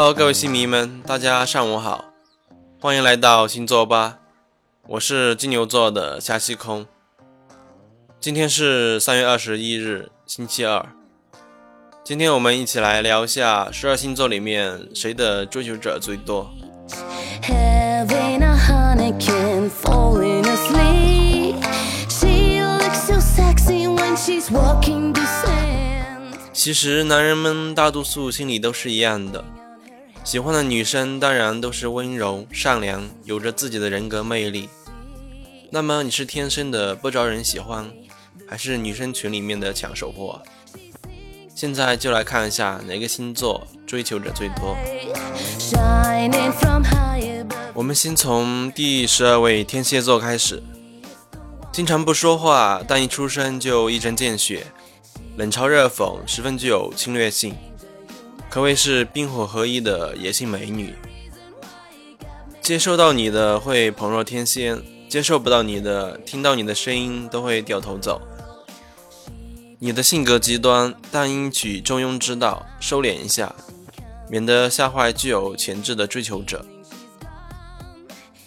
Hello，各位星迷们，大家上午好，欢迎来到星座吧，我是金牛座的夏西空。今天是三月二十一日，星期二。今天我们一起来聊一下十二星座里面谁的追求者最多。Having a Heineken, falling asleep. She looks so sexy when she's walking the sand. 其实男人们大多数心里都是一样的，喜欢的女生当然都是温柔、善良，有着自己的人格魅力。那么你是天生的不招人喜欢，还是女生群里面的抢手货？现在就来看一下哪个星座追求者最多。我们先从第十二位天蝎座开始，经常不说话，但一出生就一针见血，冷嘲热讽，十分具有侵略性，可谓是冰火合一的野性美女。接受到你的会捧若天仙，接受不到你的，听到你的声音都会掉头走。你的性格极端，但应取中庸之道，收敛一下，免得吓坏具有潜质的追求者。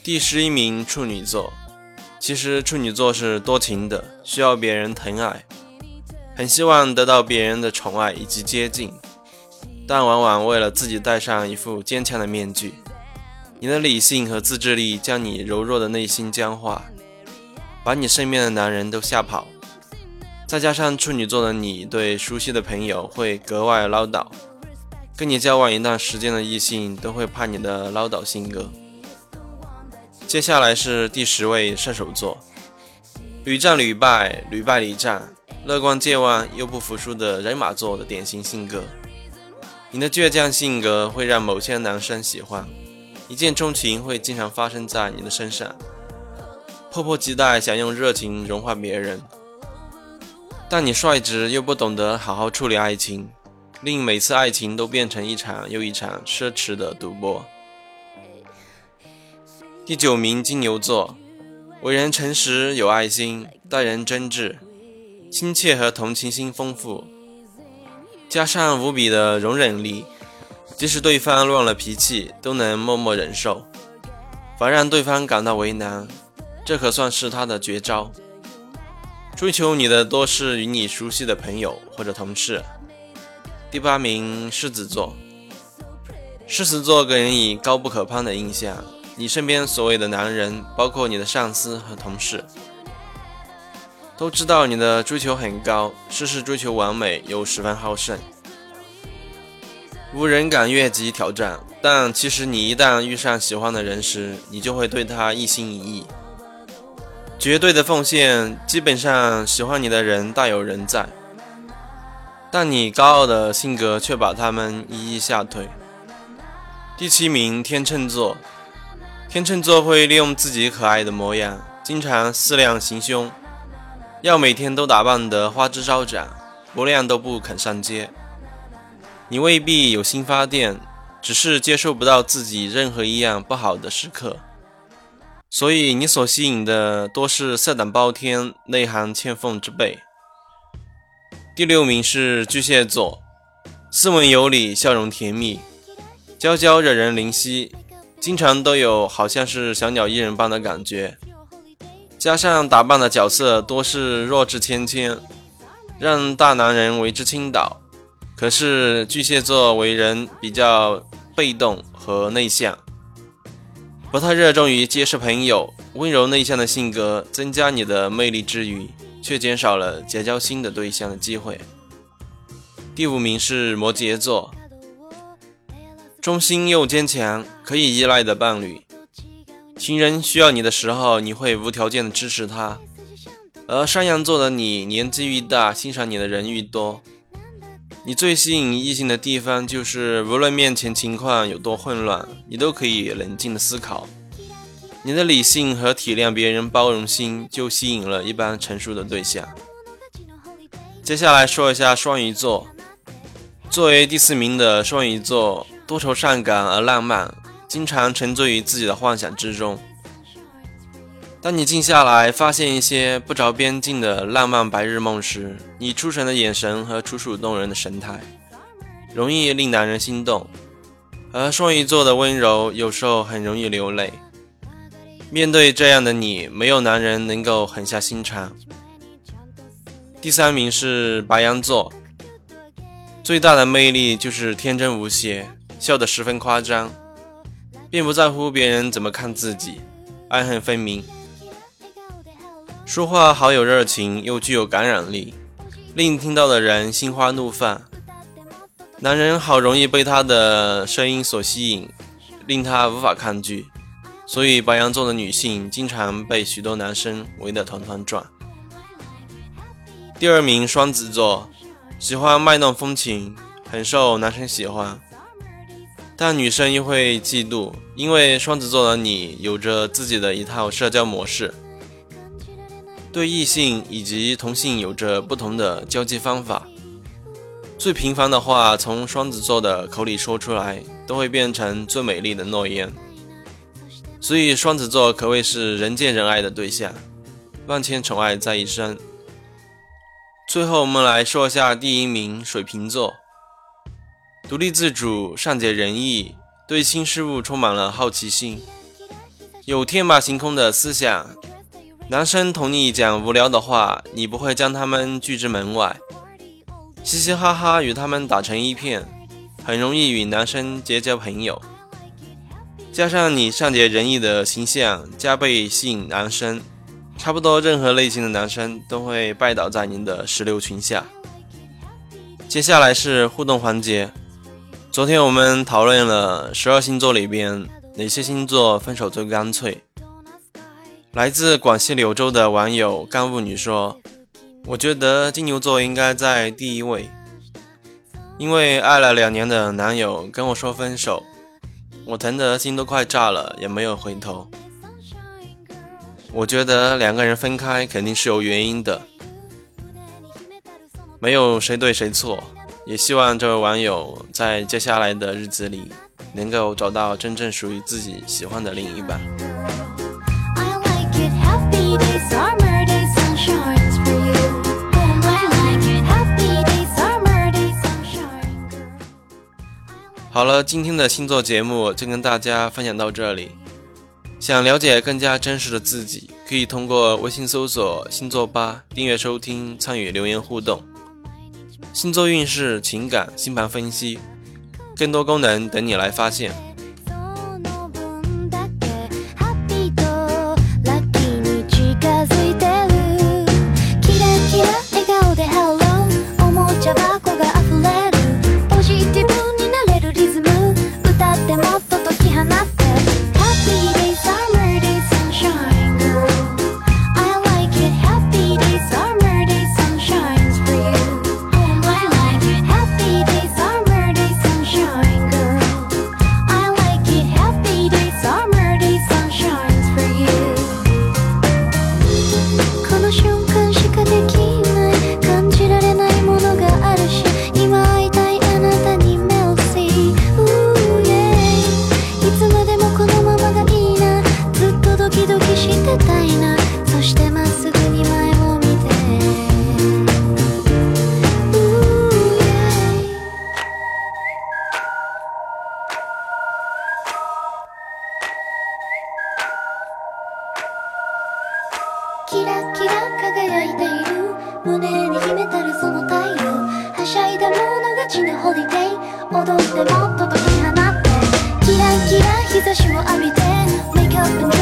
第十一名处女座，其实处女座是多情的，需要别人疼爱，很希望得到别人的宠爱以及接近，但往往为了自己戴上一副坚强的面具。你的理性和自制力将你柔弱的内心僵化，把你身边的男人都吓跑。再加上处女座的你对熟悉的朋友会格外唠叨，跟你交往一段时间的异性都会怕你的唠叨性格。接下来是第十位射手座，屡战屡败，屡败屡战，乐观健忘又不服输的人马座的典型性格。你的倔强性格会让某些男生喜欢，一见钟情会经常发生在你的身上，迫不及待想用热情融化别人。但你率直又不懂得好好处理爱情，令每次爱情都变成一场又一场奢侈的赌博。第九名金牛座，为人诚实有爱心，待人真挚、亲切和同情心丰富，加上无比的容忍力，即使对方乱了脾气，都能默默忍受，反让对方感到为难，这可算是他的绝招。追求你的多是与你熟悉的朋友或者同事。第八名狮子座，狮子座给人以高不可攀的印象。你身边所谓的男人，包括你的上司和同事，都知道你的追求很高，事事追求完美，又十分好胜，无人敢越级挑战。但其实你一旦遇上喜欢的人时，你就会对他一心一意。绝对的奉献，基本上喜欢你的人大有人在，但你高傲的性格却把他们一一吓退。第七名天秤座，天秤座会利用自己可爱的模样，经常四量行凶，要每天都打扮得花枝招展，不亮都不肯上街。你未必有心发电，只是接受不到自己任何一样不好的时刻。所以你所吸引的多是色胆包天、内涵欠奉之辈。第六名是巨蟹座，斯文有礼，笑容甜蜜，娇娇惹人怜惜，经常都有好像是小鸟依人般的感觉。加上打扮的角色多是弱智千千，让大男人为之倾倒。可是巨蟹座为人比较被动和内向。不太热衷于结识朋友，温柔内向的性格增加你的魅力之余，却减少了结交新的对象的机会。第五名是摩羯座，忠心又坚强，可以依赖的伴侣。情人需要你的时候，你会无条件的支持他；而山羊座的你，年纪愈大，欣赏你的人愈多。你最吸引异性的地方，就是无论面前情况有多混乱，你都可以冷静的思考。你的理性和体谅别人包容心，就吸引了一般成熟的对象。接下来说一下双鱼座，作为第四名的双鱼座，多愁善感而浪漫，经常沉醉于自己的幻想之中。当你静下来，发现一些不着边际的浪漫白日梦时，你出神的眼神和楚楚动人的神态，容易令男人心动。而双鱼座的温柔有时候很容易流泪。面对这样的你，没有男人能够狠下心肠。第三名是白羊座，最大的魅力就是天真无邪，笑得十分夸张，并不在乎别人怎么看自己，爱恨分明。说话好有热情，又具有感染力，令听到的人心花怒放。男人好容易被他的声音所吸引，令他无法抗拒，所以白羊座的女性经常被许多男生围得团团转。第二名，双子座，喜欢卖弄风情，很受男生喜欢，但女生又会嫉妒，因为双子座的你有着自己的一套社交模式，对异性以及同性有着不同的交际方法。最平凡的话从双子座的口里说出来，都会变成最美丽的诺言。所以双子座可谓是人见人爱的对象，万千宠爱在一身。最后，我们来说一下第一名水瓶座，独立自主、善解人意，对新事物充满了好奇心，有天马行空的思想。男生同你讲无聊的话，你不会将他们拒之门外，嘻嘻哈哈与他们打成一片，很容易与男生结交朋友。加上你善解人意的形象，加倍吸引男生。差不多任何类型的男生都会拜倒在您的石榴裙下。接下来是互动环节。昨天我们讨论了十二星座里边哪些星座分手最干脆。来自广西柳州的网友干物女说：“我觉得金牛座应该在第一位，因为爱了两年的男友跟我说分手，我疼得心都快炸了，也没有回头。”我觉得两个人分开肯定是有原因的，没有谁对谁错。也希望这位网友在接下来的日子里能够找到真正属于自己喜欢的另一半。好了，今天的星座节目就跟大家分享到这里。想了解更加真实的自己，可以通过微信搜索“星座吧”订阅收听，参与留言互动。星座运势、情感、星盘分析，更多功能等你来发现。踊ってもっと解き放って。キラキラ日差しを浴びて。メイクアップ